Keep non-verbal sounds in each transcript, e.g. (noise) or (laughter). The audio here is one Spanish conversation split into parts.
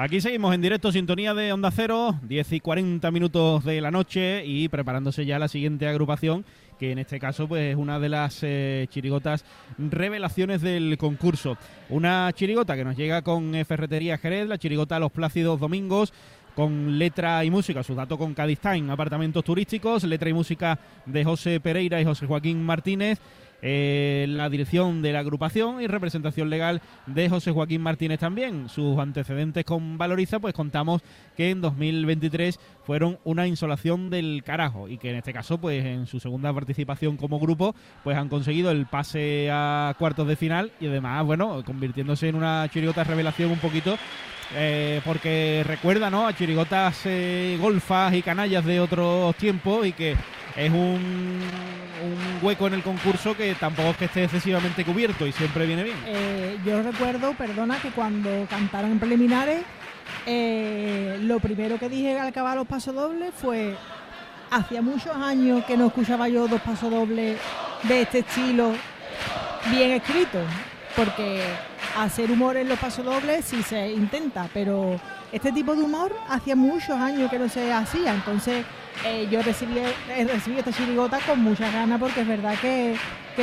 Aquí seguimos en directo, sintonía de Onda Cero, 10 y 40 minutos de la noche y preparándose ya la siguiente agrupación, que en este caso pues es una de las eh, chirigotas revelaciones del concurso. Una chirigota que nos llega con eh, Ferretería Jerez, la chirigota Los Plácidos Domingos, con letra y música, su dato con Cádiz Time, apartamentos turísticos, letra y música de José Pereira y José Joaquín Martínez. Eh, la dirección de la agrupación y representación legal de José Joaquín Martínez también. Sus antecedentes con Valoriza, pues contamos que en 2023 fueron una insolación del carajo y que en este caso, pues en su segunda participación como grupo, pues han conseguido el pase a cuartos de final y además, bueno, convirtiéndose en una chirigota revelación un poquito eh, porque recuerda ¿no? a chirigotas eh, golfas y canallas de otros tiempos y que es un, hueco en el concurso que tampoco es que esté excesivamente cubierto y siempre viene bien. Eh, yo recuerdo, perdona, que cuando cantaron en preliminares, eh, lo primero que dije al acabar los pasodobles fue, hacía muchos años que no escuchaba yo dos pasodobles de este estilo bien escritos, porque hacer humor en los pasodobles sí se intenta, pero este tipo de humor hacía muchos años que no se hacía, entonces eh, yo recibí, recibí esta chirigota con muchas ganas porque es verdad que,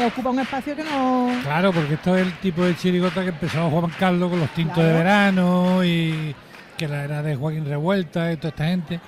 ocupa un espacio que no... Claro, porque esto es el tipo de chirigota que empezó Juan Carlos con los tintos de verano y que la era de Joaquín Revuelta y toda esta gente.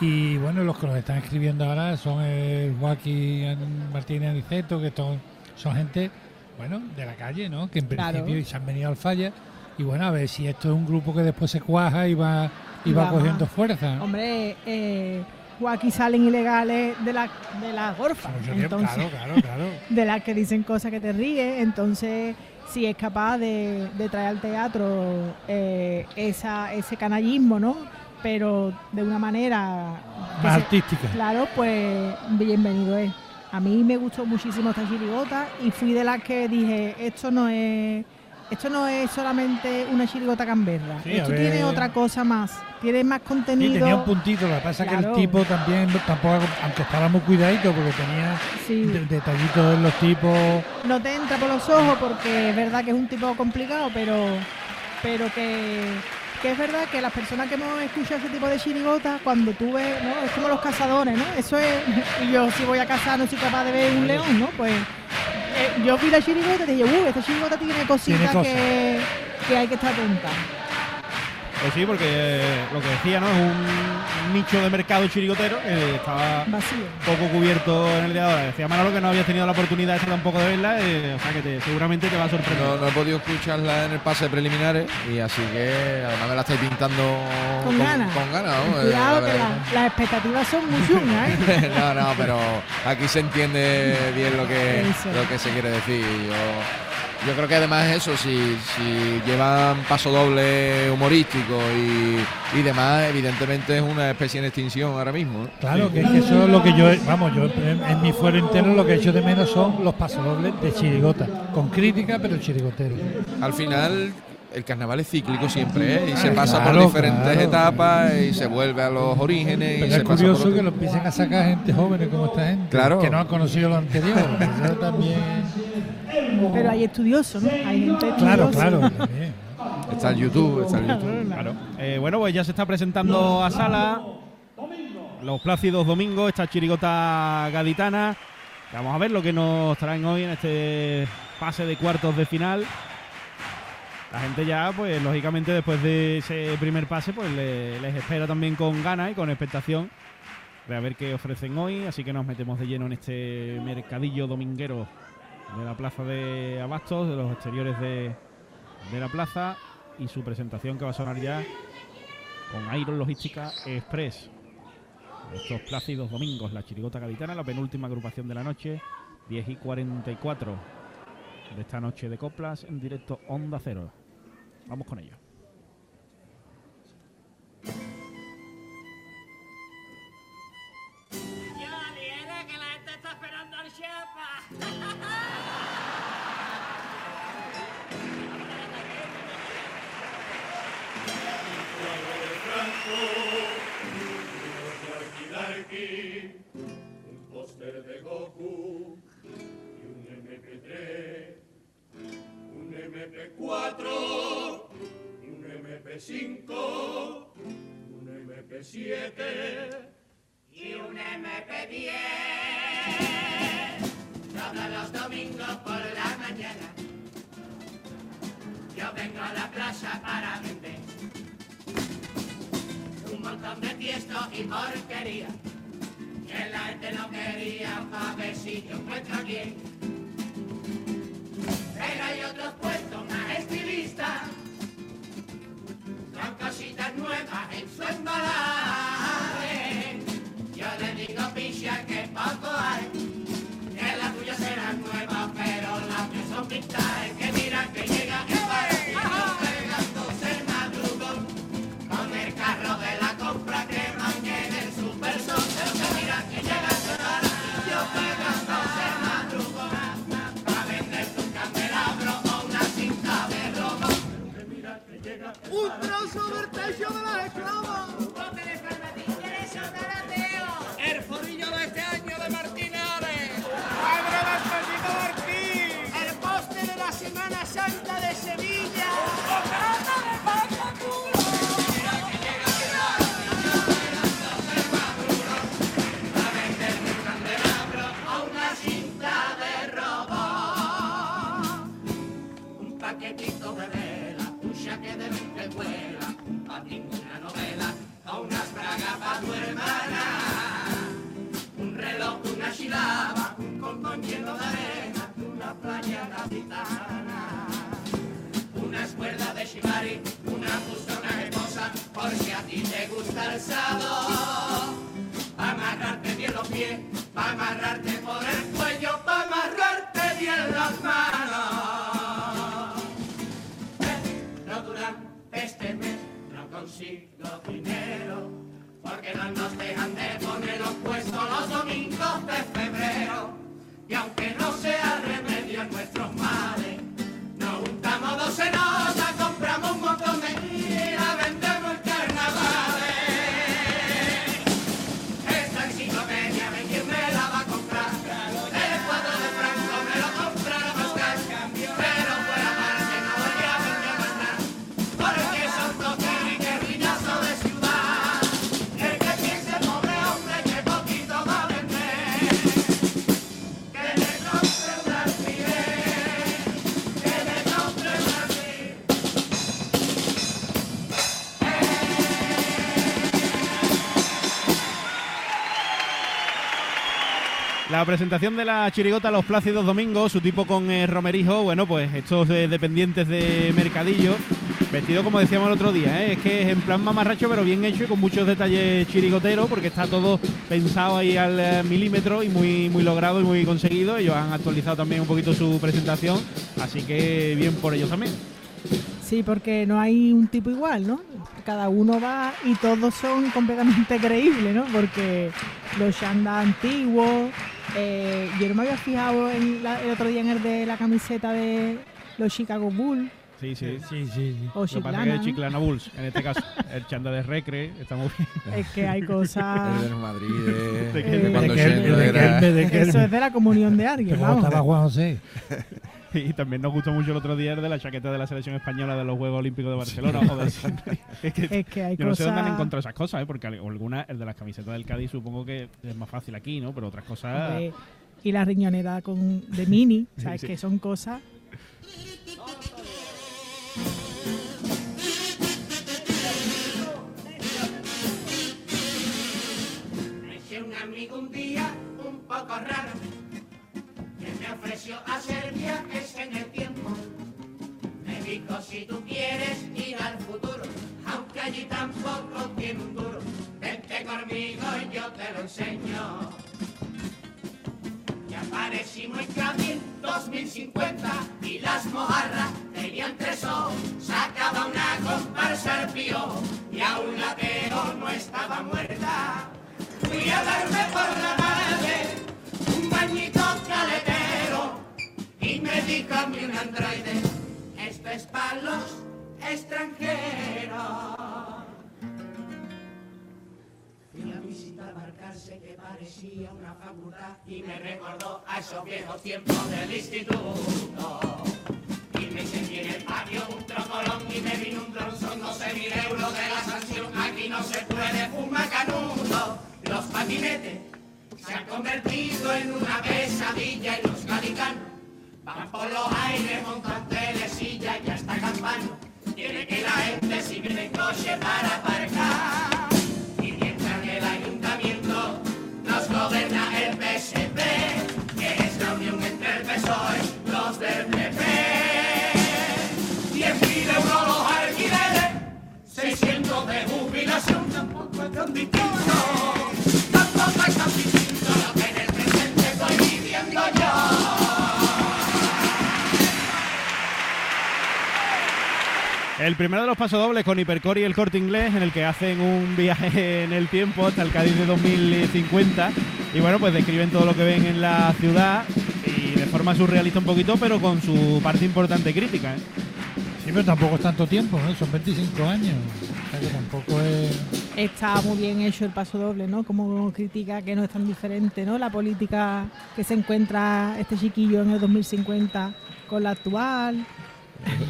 Y bueno, los que nos están escribiendo ahora son el Joaquín Martínez Aniceto, que son, son gente, bueno, de la calle, ¿no? Que en principio se han venido al falla. Y bueno, a ver si esto es un grupo que después se cuaja y va, y va cogiendo fuerza. Hombre, eh, aquí salen ilegales de la de las gorfas. Entonces, (laughs) De las que dicen cosas que te ríes. Entonces, si es capaz de, traer al teatro eh, esa, ese canallismo, ¿no? Pero de una manera... Más artística. Claro, pues bienvenido es. A mí me gustó muchísimo esta chirigota y fui de las que dije, esto no es esto no es solamente una chirigota camberra. esto tiene otra cosa más. Tiene más contenido. Sí, tenía un puntito. Lo que pasa es que el tipo también, tampoco, aunque estaba muy cuidadito, porque tenía detallitos en los tipos. No te entra por los ojos porque es verdad que es un tipo complicado, pero, pero que, que es verdad que las personas que hemos escuchado ese tipo de chirigota, cuando tú ves, ¿no? Es como los cazadores, ¿no? Eso es. (laughs) Y yo, si voy a cazar, no soy capaz de ver un león, ¿no? Pues eh, yo vi la chirigota y dije, uh, esta chirigota tiene cositas que, que hay que estar atenta. Pues sí, porque eh, lo que decía, ¿no? Es un nicho de mercado chirigotero que estaba poco cubierto en el día de ahora. Decía Manolo que no habías tenido la oportunidad esta tampoco de verla, eh, o sea que seguramente te va a sorprender. No, he podido escucharla en el pase preliminares y así que además me la estáis pintando con, ganas. Con ganas, Cuidado que las expectativas son muy chungas, ¿eh? (laughs) no, no, pero aquí se entiende bien lo que, lo que se quiere decir. Yo, yo creo que además eso, si, si llevan paso doble humorístico y, y, demás, evidentemente es una especie en extinción ahora mismo. Claro, que, eso es lo que yo, vamos, yo en, mi fuero interno lo que he hecho de menos son los pasodobles de chirigota, con crítica pero chirigotero. Al final el carnaval es cíclico siempre, ¿eh? y se pasa por diferentes etapas y se vuelve a los orígenes. Pero es curioso que lo empiecen a sacar gente joven como esta gente, claro. que no han conocido lo anterior. (laughs) también... Pero hay estudiosos, ¿no? Hay gente Claro, claro. Está el YouTube, está el YouTube. Claro. Eh, bueno, pues ya se está presentando a sala los plácidos domingos, esta chirigota gaditana. Vamos a ver lo que nos traen hoy en este pase de cuartos de final la gente ya, pues lógicamente después de ese primer pase, pues les espera también con ganas y con expectación de a ver qué ofrecen hoy. Así que nos metemos de lleno en este mercadillo dominguero de la plaza de Abastos, de los exteriores de, de la plaza y su presentación que va a sonar ya con Iron Logística Express. Estos plácidos domingos, la Chirigota Gaditana, la penúltima agrupación de la noche, 10 y 44 de esta noche de coplas en directo Onda Cero. Vamos con ello. MP10. Todos los domingos por la mañana yo vengo a la plaza para vender un montón de tiesto y porquería que la gente no quería pa' ver si yo encuentro quién. Pero hay otros puestos más estilistas con cositas nuevas en su embalaje. La presentación de la chirigota Los Plácidos Domingos, su tipo con eh, romerijo, bueno, pues estos eh, dependientes de Mercadillo, vestido como decíamos el otro día, ¿eh? es que es en plan mamarracho, pero bien hecho y con muchos detalles chirigoteros, porque está todo pensado ahí al eh, milímetro y muy, muy logrado y muy conseguido. Ellos han actualizado también un poquito su presentación, así que bien por ellos también. Sí, porque no hay un tipo igual, ¿no? Cada uno va y todos son completamente (laughs) creíbles, ¿no? Porque los chandas antiguos, eh, yo no me había fijado en la- el otro día en el de la camiseta de los Chicago Bulls Sí, sí. Sí, sí, sí. o Lo pasa que Chiclana. es Chiclana Bulls, en este caso. El chanda de Recre, está muy bien. Es que hay (laughs) El cosas... Madrid, de, De de que- cuando de de de Kelme. Eso es de la comunión de alguien, vamos. estaba Juan José. Y también nos gustó mucho el otro día el de la chaqueta de la selección española de los Juegos Olímpicos de Barcelona. joder. (laughs) es que Es que hay yo no sé dónde han encontrado esas cosas, ¿eh? porque alguna, el de las camisetas del Cádiz supongo que es más fácil aquí, ¿no? Pero otras cosas... Hombre, y la riñonera con, de mini, ¿sabes? Sí, sí. Que son cosas... Me hice un amigo un día un poco raro me ofreció hacer viajes en el tiempo. Me dijo si tú quieres ir al futuro, aunque allí tampoco tiene un duro, vente conmigo y yo te lo enseño. Y aparecimos en Cádiz 2050 y las mojarras tenían tres ojos, sacaba una comparsa al pío y a un latero no estaba muerta. Fui a darme por la me a mí un androide, esto es para los extranjeros. Fui a visitar Barcarse que parecía una facultad y me recordó a esos viejos tiempos del instituto. Y me sentí en el patio un troco colón y me vino un dron, son 12 mil euros de la sanción. Aquí no se puede fumar canudo. Los patinetes se han convertido en una gaditanos van por los aires, montan telesilla y hasta campano. Tiene que la gente si viene en coche para aparcar. Y mientras el ayuntamiento nos gobierna el PSP, que es la unión entre el PSOE, los del PP. 10.000 euros los alquileres, 600 de jubilación, tampoco es tan distinto. El primero de los pasodobles con Hipercore y el Corte Inglés, en el que hacen un viaje (laughs) en el tiempo hasta el Cádiz de 2050. Y bueno, pues describen todo lo que ven en la ciudad y de forma surrealista un poquito, pero con su parte importante crítica. ¿eh? Sí, pero tampoco es tanto tiempo, ¿no? Son 25 años. O sea que tampoco es. Está muy bien hecho el paso doble, ¿no? Como critica que no es tan diferente, ¿no? La política que se encuentra este chiquillo en el 2050 con la actual.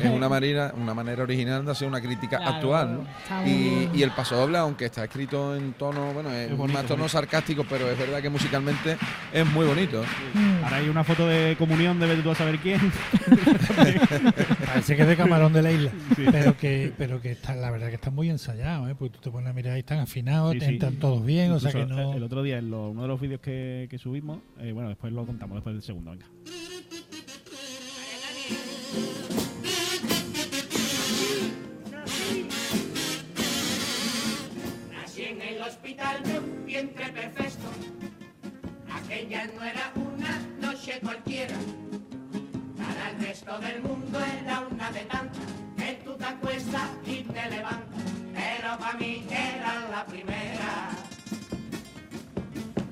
Es una manera, una manera original de hacer una crítica Claro, actual, ¿no? Y, y el paso doble, aunque está escrito en tono, bueno, es, Es bonito, más tono sarcástico, pero es verdad que musicalmente es muy bonito. Mm. Ahora hay una foto de comunión de tú a saber quién. (laughs) Parece que es de camarón de la isla. Sí. Pero que, pero que está, la verdad que está muy ensayado, ¿eh? Porque tú te pones a mirar y están afinados, Sí, te sí. entran todos bien, o sea que no. eh, El otro día, en lo- uno de los vídeos que, que subimos, eh, bueno, después lo contamos, después del segundo, venga. Hospital de un vientre perfecto. Aquella no era una noche cualquiera. Para el resto del mundo era una de tantas que tú te acuestas y te levantas. Pero para mí era la primera.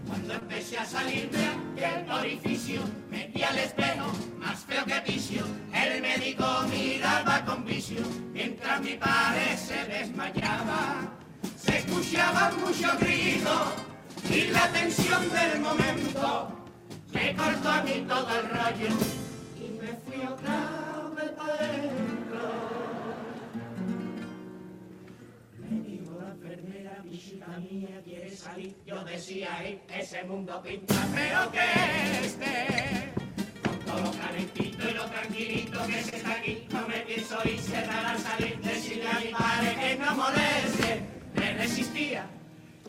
Cuando empecé a salir de aquel orificio, metí al espejo, más feo que vicio. El médico miraba con vicio, mientras mi padre se desmayaba. Se escuchaban muchos gritos y la tensión del momento me cortó a mí todo el rollo y me fui otra vez para adentro. Me dijo la enfermera, visita mía, quiere salir. Yo decía, "Ey, ese mundo pinta feo que este. Con todo lo calentito y lo tranquilito que se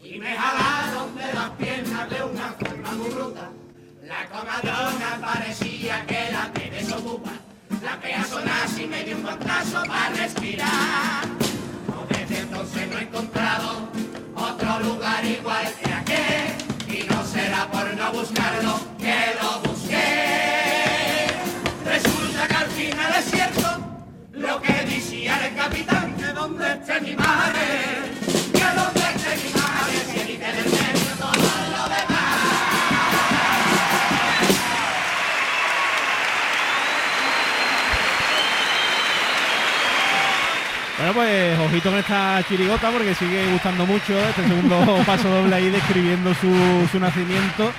y me jalaron de las piernas de una forma muy. La comadrona parecía que la te desocupa. La peazona así me dio un guantazo para respirar. No, desde entonces no he encontrado otro lugar igual que aquel. Y no será por no buscarlo que lo busqué. Resulta que al final es cierto lo que decía el capitán, que donde esté mi madre, pues ojito con esta chirigota porque sigue gustando mucho este segundo (laughs) paso doble ahí describiendo su, su nacimiento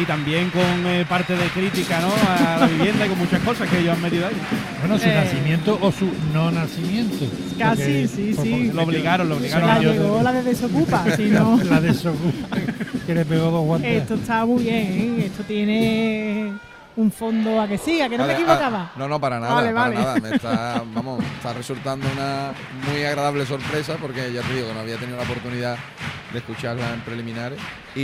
y también con eh, parte de crítica ¿no? a la vivienda y con muchas cosas que ellos han metido ahí. Bueno, su Eh. nacimiento o su no nacimiento. Casi, Porque- sí, por- sí. Lo obligaron, lo obligaron. La llegó la de desocupa, si no. (laughs) La desocupa, (laughs) que le pegó dos guantes. Esto está muy bien, ¿eh? esto tiene un fondo a que sí, a que no me Vale, equivocaba. ah, no, no, para nada, Vale, para vale. nada. Me está, (laughs) vamos, está resultando una muy agradable sorpresa porque ya te digo, no había tenido la oportunidad de escucharla en preliminares y,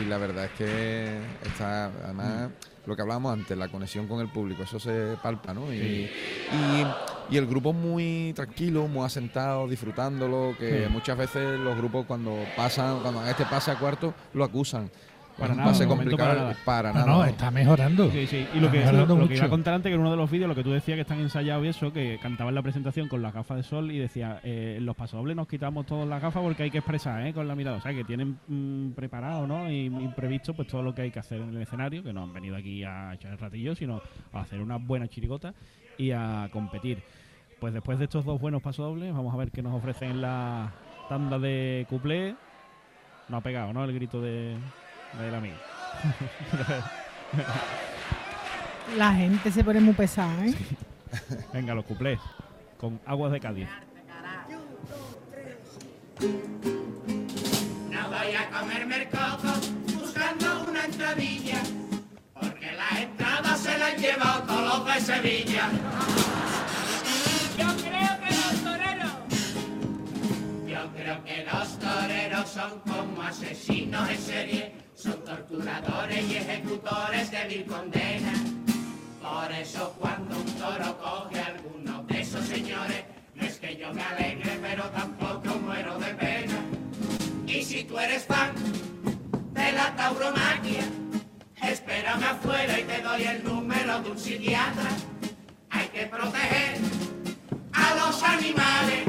y la verdad es que está, además, lo que hablábamos antes, la conexión con el público, eso se palpa, ¿no? Y, y, y el grupo muy tranquilo, muy asentado, disfrutándolo, que muchas veces los grupos cuando pasan, cuando este pase a cuarto, lo acusan. Para nada, pase de momento complicado, para nada. para No, nada. no, está mejorando. Sí, sí. Y lo que, Está lo, mejorando lo que iba a contar antes, que en uno de los vídeos, lo que tú decías que están ensayados y eso, que cantaba en la presentación con las gafas de sol y decía, eh, en los pasodobles nos quitamos todas las gafas porque hay que expresar ¿eh? con la mirada. O sea, que tienen mm, preparado ¿no? y, y previsto pues todo lo que hay que hacer en el escenario, que no han venido aquí a echar el ratillo, sino a hacer una buena chirigota y a competir. Pues después de estos dos buenos pasodobles, vamos a ver qué nos ofrecen en la tanda de cuplé. No ha pegado, ¿no? El grito de, de la amiga. La gente se pone muy pesada, ¿eh? Venga, los cuplés. con Aguas de Cádiz. No voy a comerme el coco buscando una entradilla, porque las entradas se las han llevado todos los de Sevilla. Yo creo que los toreros. Yo creo que los toreros son como asesinos en serie, son torturadores y ejecutores de mil condenas. Por eso cuando un toro coge a alguno de esos señores, no es que yo me alegre, pero tampoco muero de pena. Y si tú eres fan de la tauromaquia, espérame afuera y te doy el número de un psiquiatra. Hay que proteger a los animales,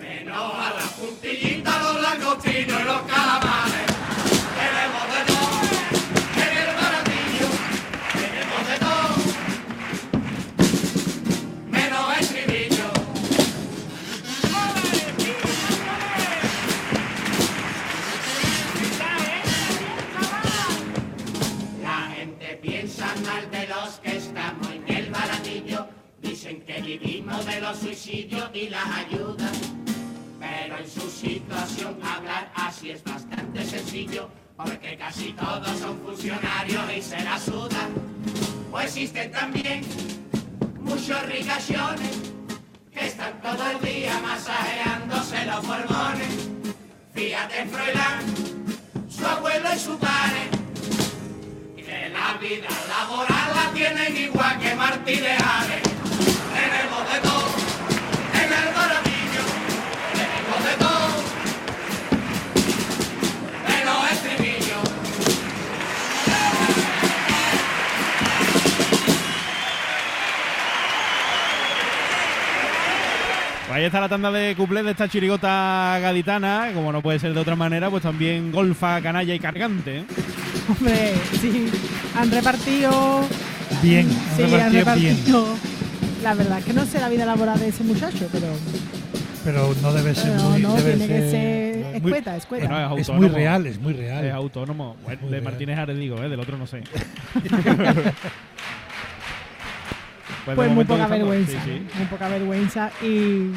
menos a las puntillitas, los langostinos y los calamares. Masajeándose los pulmones. Fíjate Froilán, su abuelo y su padre que la vida laboral la tienen igual que Martí de Ares. Ahí está la tanda de cuplés de esta chirigota gaditana, como no puede ser de otra manera, pues también golfa, canalla y cargante. ¿eh? Hombre, sí, han repartido. Bien, han Sí, han repartido bien. La verdad es que no sé la vida laboral de ese muchacho, pero, Pero no debe ser pero muy. no, debe tiene que ser- escueta, escueta. Bueno, es es autónomo. muy real, es muy real. Es autónomo. Bueno, de. Martínez Ares digo, ¿eh? del otro no sé. (laughs) pues muy poca vergüenza, sí, sí. muy poca vergüenza y,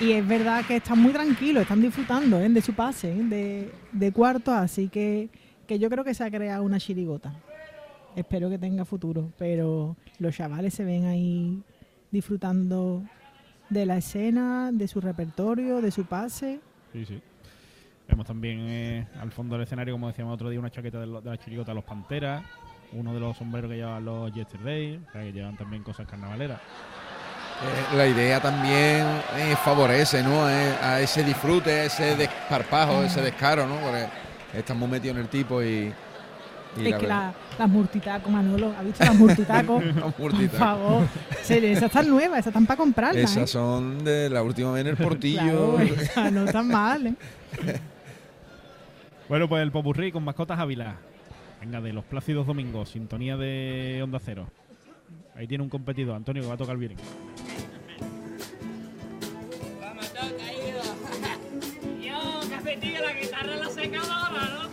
y es verdad que están muy tranquilos, están disfrutando ¿eh? de su pase ¿eh? de, de cuarto, así que, que yo creo que se ha creado una chirigota. Espero que tenga futuro, pero los chavales se ven ahí disfrutando de la escena, de su repertorio, de su pase. Sí, sí. Vemos también eh, al fondo del escenario, como decíamos otro día, una chaqueta de, lo- de la chirigota de los Panteras, uno de los sombreros que llevan los Yesterday, o sea, que llevan también cosas carnavaleras. Eh, la idea también eh, favorece ¿no? Eh, a ese disfrute, a ese desparpajo, ese descaro, ¿no? Porque estamos metidos en el tipo y. y es que verdad- la- las murtitacos, Manolo, ¿has visto las murtitacos? (laughs) Las Por murtitacos. favor, esas están nuevas, esas están para comprarlas. Esas ¿eh? son de la última vez en el portillo. Claro, (laughs) esas no están mal, ¿eh? (laughs) Bueno, pues el Popurrí con mascotas Ávila. Venga, de los Plácidos Domingos, sintonía de Onda Cero. Ahí tiene un competidor, Antonio, que va a tocar bien. Vamos, toca. (laughs) Yo, cafetillo, la guitarra la secadora, ¿no?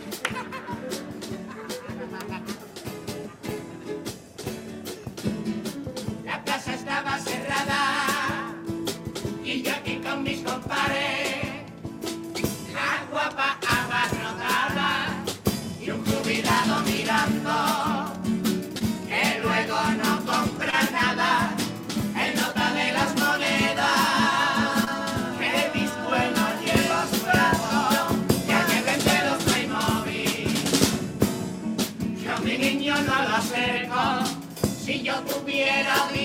and I'll be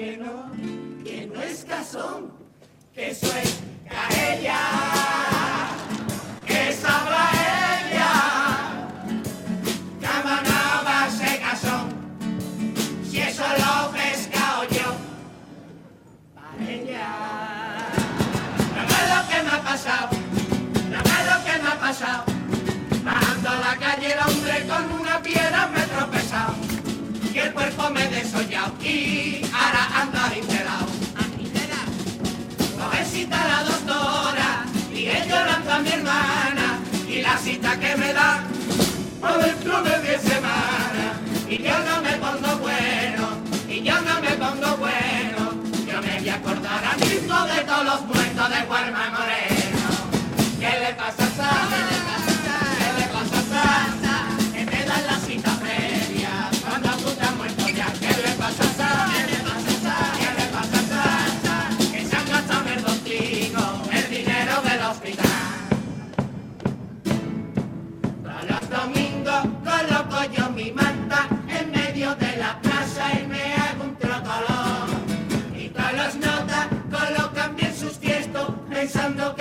que no, que no es casón, que eso mi hermana y la cita que me da por dentro de diez semanas. Y yo no me pongo bueno y yo no me pongo bueno. Yo me voy a acordar a mismo de todos los muertos de Guarma Moreno. ¿qué le pasa a Sa? Mi manta en medio de la plaza y me hago un trotolón. Y todos los notas colocan bien sus tiestos pensando que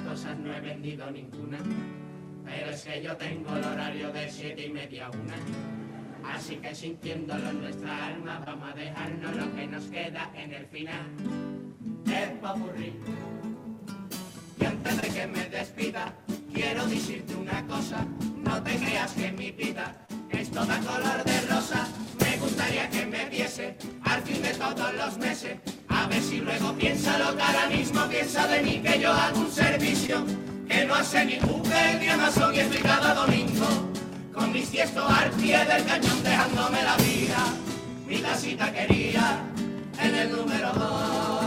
cosas no he vendido ninguna pero es que yo tengo el horario de siete y media a una así que sintiéndolo en nuestra alma vamos a dejarnos lo que nos queda en el final del popurrí y antes de que me despida, quiero decirte una cosa. No te creas que mi vida es toda color de rosa. Me gustaría que me viese al fin de todos los meses. Ver si luego piensa lo que ahora mismo piensa de mí. Que yo hago un servicio que no hace ni Google ni Amazon y estoy cada domingo. Con mis tiestos al pie del cañón dejándome la vida. Mi casita quería en el número dos.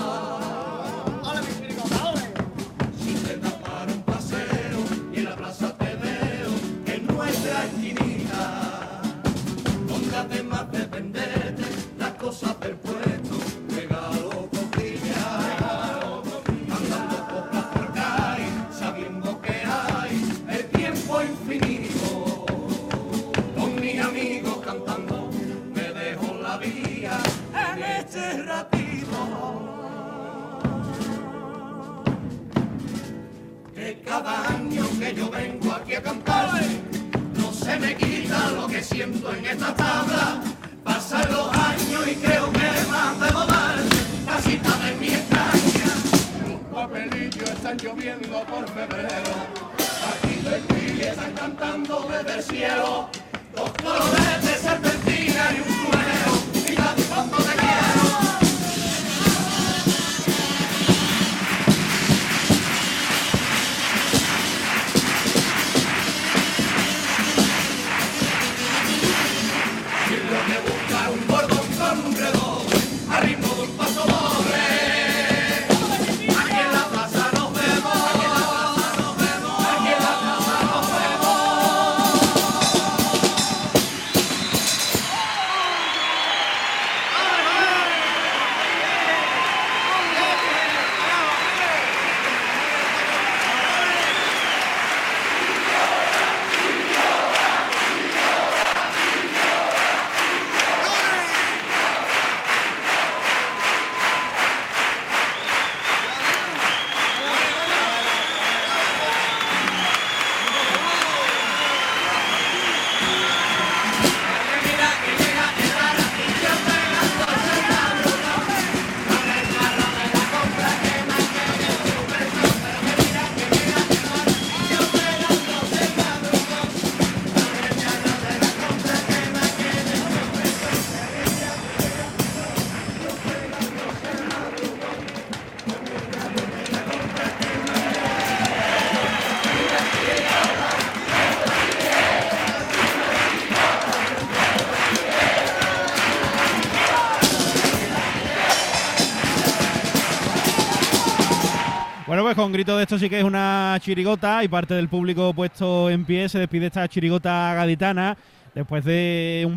poquito de esto sí que es una chirigota y parte del público puesto en pie se despide esta chirigota gaditana después de un